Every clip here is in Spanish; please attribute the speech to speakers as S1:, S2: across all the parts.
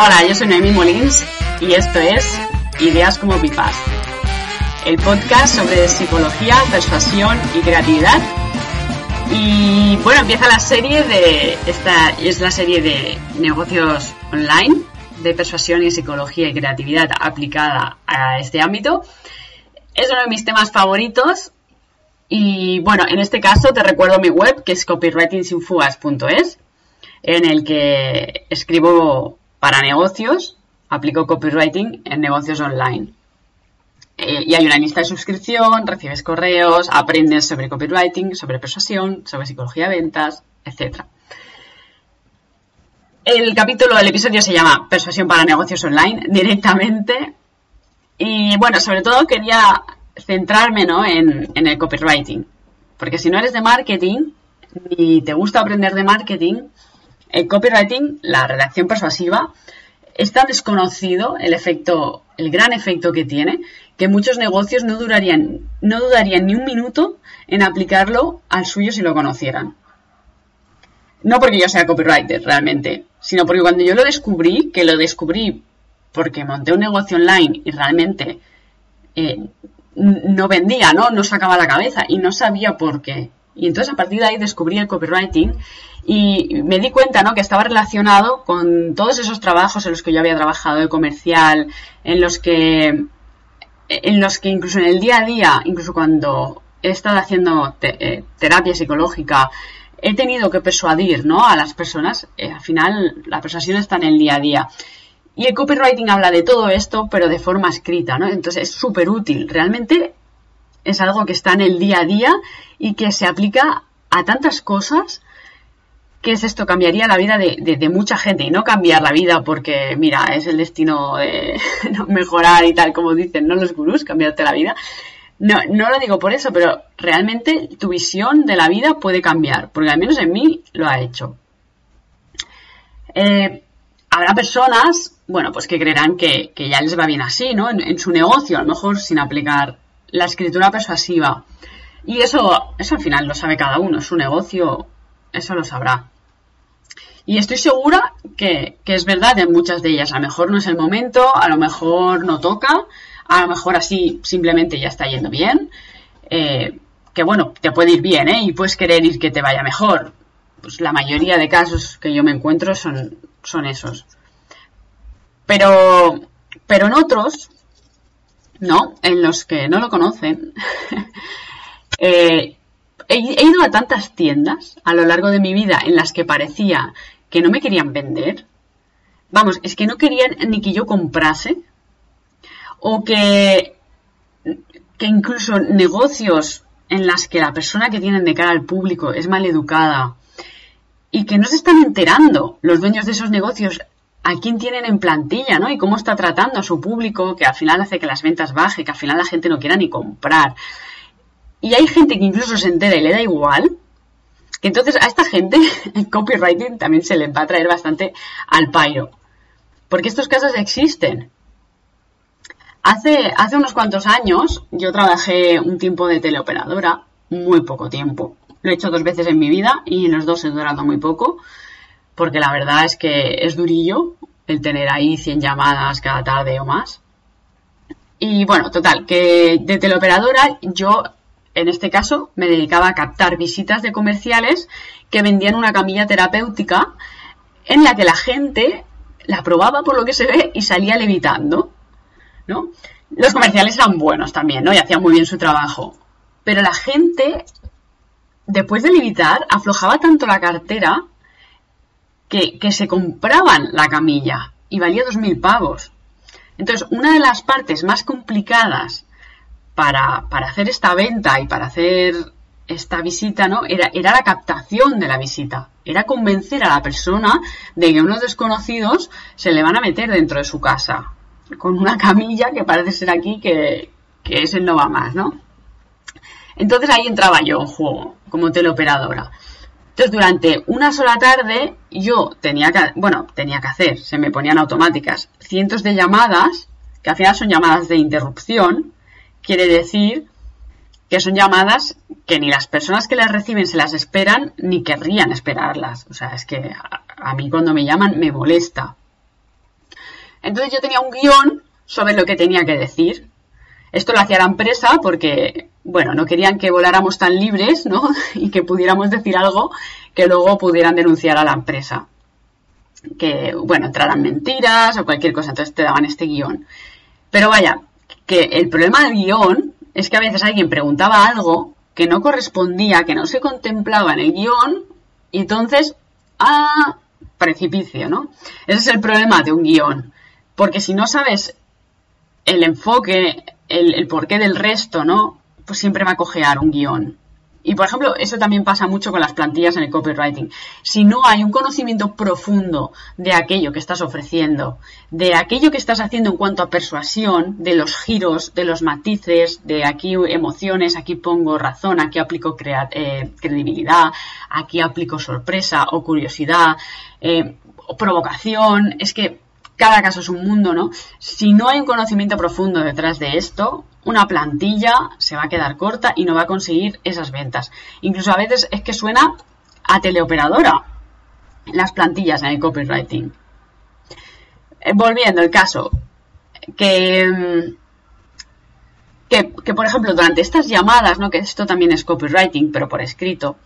S1: Hola, yo soy Noemi Molins y esto es Ideas como Pipas, el podcast sobre psicología, persuasión y creatividad. Y bueno, empieza la serie de esta es la serie de negocios online de persuasión y psicología y creatividad aplicada a este ámbito. Es uno de mis temas favoritos y bueno, en este caso te recuerdo mi web que es copywritingsinfugas.es en el que escribo para negocios, aplico copywriting en negocios online. Eh, y hay una lista de suscripción, recibes correos, aprendes sobre copywriting, sobre persuasión, sobre psicología de ventas, etc. El capítulo, el episodio se llama Persuasión para negocios online directamente. Y bueno, sobre todo quería centrarme en, en el copywriting. Porque si no eres de marketing y te gusta aprender de marketing, el copywriting, la redacción persuasiva, es tan desconocido el efecto, el gran efecto que tiene, que muchos negocios no durarían, no dudarían ni un minuto en aplicarlo al suyo si lo conocieran. No porque yo sea copywriter realmente, sino porque cuando yo lo descubrí, que lo descubrí porque monté un negocio online y realmente eh, no vendía, ¿no? No sacaba la cabeza y no sabía por qué. Y entonces a partir de ahí descubrí el copywriting y me di cuenta ¿no? que estaba relacionado con todos esos trabajos en los que yo había trabajado de comercial, en los que, en los que incluso en el día a día, incluso cuando he estado haciendo eh, terapia psicológica, he tenido que persuadir ¿no? a las personas. Eh, al final, la persuasión está en el día a día. Y el copywriting habla de todo esto, pero de forma escrita, ¿no? Entonces es súper útil. Realmente es algo que está en el día a día y que se aplica a tantas cosas que es esto, cambiaría la vida de, mucha gente y no cambiar la vida porque, mira, es el destino de mejorar y tal, como dicen, no los gurús, cambiarte la vida. No, no lo digo por eso, pero realmente tu visión de la vida puede cambiar, porque al menos en mí lo ha hecho. Eh, habrá personas, bueno, pues que creerán que, ya les va bien así, ¿no? En, en, su negocio, a lo mejor sin aplicar la escritura persuasiva. Y eso, eso al final lo sabe cada uno, su negocio, eso lo sabrá. Y estoy segura que, es verdad en muchas de ellas. A lo mejor no es el momento, a lo mejor no toca, a lo mejor así simplemente ya está yendo bien. Eh, que bueno, te puede ir bien, ¿eh? Y puedes querer ir que te vaya mejor. Pues la mayoría de casos que yo me encuentro son, son esos. Pero, pero en otros, ¿no? En los que no lo conocen, eh, he, ido a tantas tiendas a lo largo de mi vida en las que parecía que no me querían vender. Vamos, es que no querían ni que yo comprase. O que, que incluso negocios en las que la persona que tienen de cara al público es mal educada y que no se están enterando los dueños de esos negocios a quién tienen en plantilla, ¿no? Y cómo está tratando a su público, que al final hace que las ventas bajen, que al final la gente no quiera ni comprar. Y hay gente que incluso se entera y le da igual. Que entonces a esta gente el copywriting también se le va a traer bastante al pairo. Porque estos casos existen. Hace, hace unos cuantos años yo trabajé un tiempo de teleoperadora, muy poco tiempo. Lo he hecho dos veces en mi vida y en los dos he durado muy poco porque la verdad es que es durillo el tener ahí 100 llamadas cada tarde o más. Y bueno, total, que de teleoperadora yo en este caso me dedicaba a captar visitas de comerciales que vendían una camilla terapéutica en la que la gente la probaba por lo que se ve y salía levitando, ¿no? Los comerciales eran buenos también, ¿no? Y hacían muy bien su trabajo. Pero la gente, después de levitar, aflojaba tanto la cartera que, se compraban la camilla y valía 2.000 pavos. Entonces, una de las partes más complicadas para, hacer esta venta y para hacer esta visita, ¿no? Era, era, la captación de la visita. Era convencer a la persona de que unos desconocidos se le van a meter dentro de su casa. Con una camilla que parece ser aquí que, que ese no va más, ¿no? Entonces ahí entraba yo en juego, como teleoperadora. Entonces, durante una sola tarde, yo tenía que, bueno, tenía que hacer, se me ponían automáticas, cientos de llamadas, que al final son llamadas de interrupción, quiere decir que son llamadas que ni las personas que las reciben se las esperan, ni querrían esperarlas. O sea, es que a, mí cuando me llaman me molesta. Entonces yo tenía un guion sobre lo que tenía que decir. Esto lo hacía la empresa porque, bueno, no querían que voláramos tan libres, ¿no? Y que pudiéramos decir algo que luego pudieran denunciar a la empresa. Que, bueno, entraran mentiras o cualquier cosa, entonces te daban este guion. Pero vaya, que el problema del guion es que a veces alguien preguntaba algo que no correspondía, que no se contemplaba en el guion, y entonces, ah, precipicio, ¿no? Ese es el problema de un guion. Porque si no sabes el enfoque, el, el porqué del resto, ¿no? Pues siempre va a cojear un guion. Y por ejemplo, eso también pasa mucho con las plantillas en el copywriting. Si no hay un conocimiento profundo de aquello que estás ofreciendo, de aquello que estás haciendo en cuanto a persuasión, de los giros, de los matices, de aquí emociones, aquí pongo razón, aquí aplico eh, credibilidad, aquí aplico sorpresa o curiosidad, eh, o provocación, es que cada caso es un mundo, ¿no? Si no hay un conocimiento profundo detrás de esto, una plantilla se va a quedar corta y no va a conseguir esas ventas. Incluso a veces es que suena a teleoperadora las plantillas en el copywriting. Eh, volviendo al caso, que, que, que, por ejemplo durante estas llamadas, ¿no? que esto también es copywriting, pero por escrito,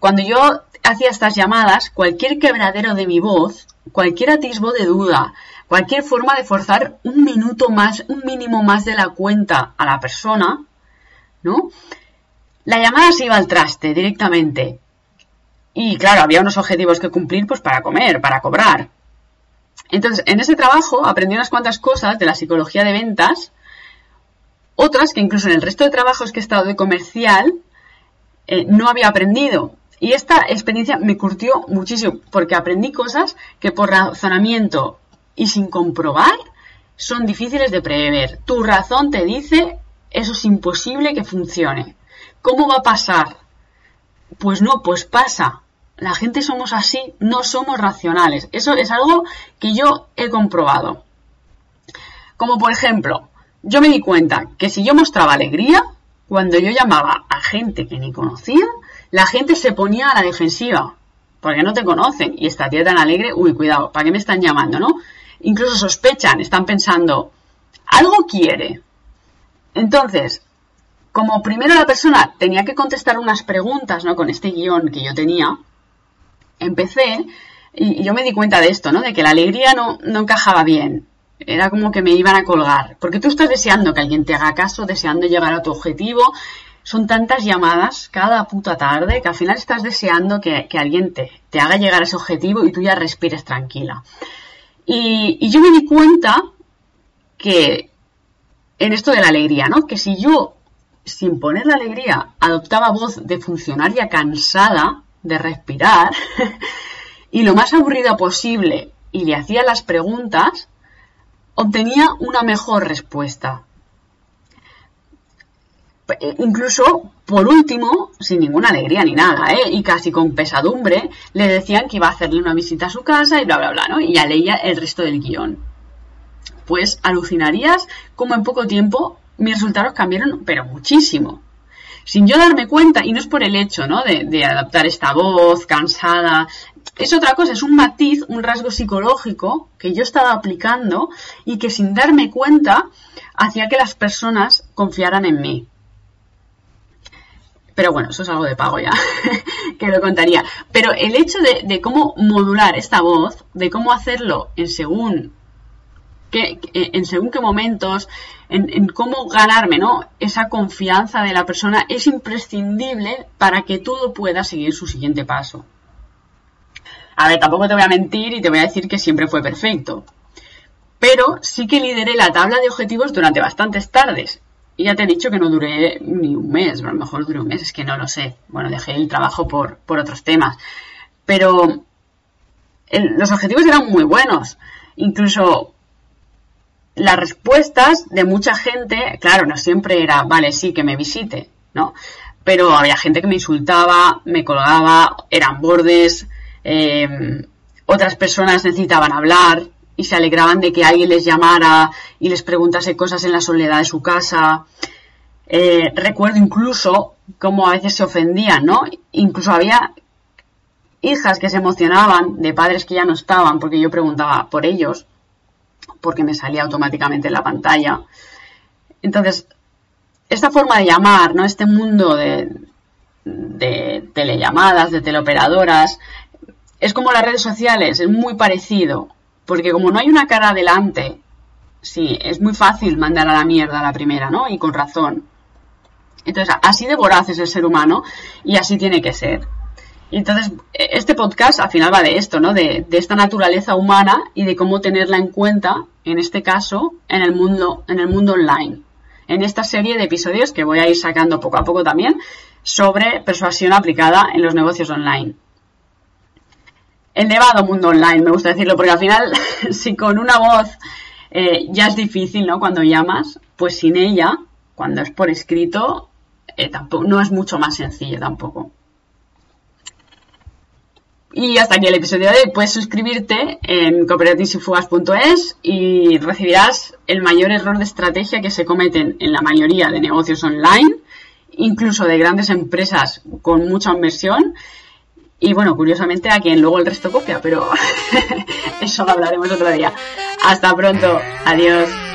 S1: cuando yo hacía estas llamadas, cualquier quebradero de mi voz, cualquier atisbo de duda, cualquier forma de forzar un minuto más, un mínimo más de la cuenta a la persona, ¿no? La llamada se iba al traste directamente. Y claro, había unos objetivos que cumplir pues para comer, para cobrar. Entonces, en ese trabajo aprendí unas cuantas cosas de la psicología de ventas, otras que incluso en el resto de trabajos que he estado de comercial eh, no había aprendido. Y esta experiencia me curtió muchísimo porque aprendí cosas que por razonamiento y sin comprobar son difíciles de prever. Tu razón te dice eso es imposible que funcione. ¿Cómo va a pasar? Pues no, pues pasa. La gente somos así, no somos racionales. Eso es algo que yo he comprobado. Como por ejemplo, yo me di cuenta que si yo mostraba alegría, cuando yo llamaba a gente que ni conocía, la gente se ponía a la defensiva, porque no te conocen. Y esta tía tan alegre, uy, cuidado, ¿para qué me están llamando, no? Incluso sospechan, están pensando, algo quiere. Entonces, como primero la persona tenía que contestar unas preguntas, ¿no? Con este guion que yo tenía, empecé y, yo me di cuenta de esto, ¿no? De que la alegría no, no encajaba bien. Era como que me iban a colgar. Porque tú estás deseando que alguien te haga caso, deseando llegar a tu objetivo son tantas llamadas cada puta tarde que al final estás deseando que, alguien te, te, haga llegar a ese objetivo y tú ya respires tranquila. Y, y, yo me di cuenta que en esto de la alegría, ¿no? Que si yo, sin poner la alegría, adoptaba voz de funcionaria cansada de respirar y lo más aburrida posible y le hacía las preguntas, obtenía una mejor respuesta. Eh, incluso, por último, sin ninguna alegría ni nada, ¿eh? y casi con pesadumbre, le decían que iba a hacerle una visita a su casa y bla, bla, bla, ¿no? Y ya leía el resto del guion. Pues alucinarías como en poco tiempo mis resultados cambiaron, pero muchísimo. Sin yo darme cuenta, y no es por el hecho, ¿no? De, adaptar esta voz cansada, es otra cosa, es un matiz, un rasgo psicológico que yo estaba aplicando y que sin darme cuenta hacía que las personas confiaran en mí. Pero bueno, eso es algo de pago ya, que lo contaría. Pero el hecho de, cómo modular esta voz, de cómo hacerlo en según qué, en según qué momentos, en, cómo ganarme ¿no? esa confianza de la persona, es imprescindible para que todo pueda seguir su siguiente paso. A ver, tampoco te voy a mentir y te voy a decir que siempre fue perfecto. Pero sí que lideré la tabla de objetivos durante bastantes tardes y ya te he dicho que no duré ni un mes, a lo mejor duré un mes, es que no lo sé. Bueno, dejé el trabajo por, otros temas. Pero los objetivos eran muy buenos. Incluso las respuestas de mucha gente, claro, no siempre era, vale, sí, que me visite, ¿no? Pero había gente que me insultaba, me colgaba, eran bordes, eh, otras personas necesitaban hablar, y se alegraban de que alguien les llamara y les preguntase cosas en la soledad de su casa. Eh, recuerdo incluso cómo a veces se ofendían, ¿no? Incluso había hijas que se emocionaban de padres que ya no estaban porque yo preguntaba por ellos porque me salía automáticamente en la pantalla. Entonces, esta forma de llamar, ¿no? Este mundo de, de telellamadas, de teleoperadoras, es como las redes sociales, es muy parecido, porque como no hay una cara adelante, sí, es muy fácil mandar a la mierda a la primera, ¿no? Y con razón. Entonces, así de voraz es el ser humano y así tiene que ser. Entonces, este podcast al final va de esto, ¿no? De, de, esta naturaleza humana y de cómo tenerla en cuenta, en este caso, en el mundo, en el mundo online. En esta serie de episodios que voy a ir sacando poco a poco también sobre persuasión aplicada en los negocios online. El nevado mundo online, me gusta decirlo, porque al final, si con una voz eh, ya es difícil, ¿no? Cuando llamas, pues sin ella, cuando es por escrito, eh, tampoco, no es mucho más sencillo tampoco. Y hasta aquí el episodio de hoy. Puedes suscribirte en cooperativesifugas.es y recibirás el mayor error de estrategia que se cometen en la mayoría de negocios online, incluso de grandes empresas con mucha inversión. Y bueno, curiosamente a quien luego el resto copia, pero eso lo hablaremos otro día. Hasta pronto. Adiós.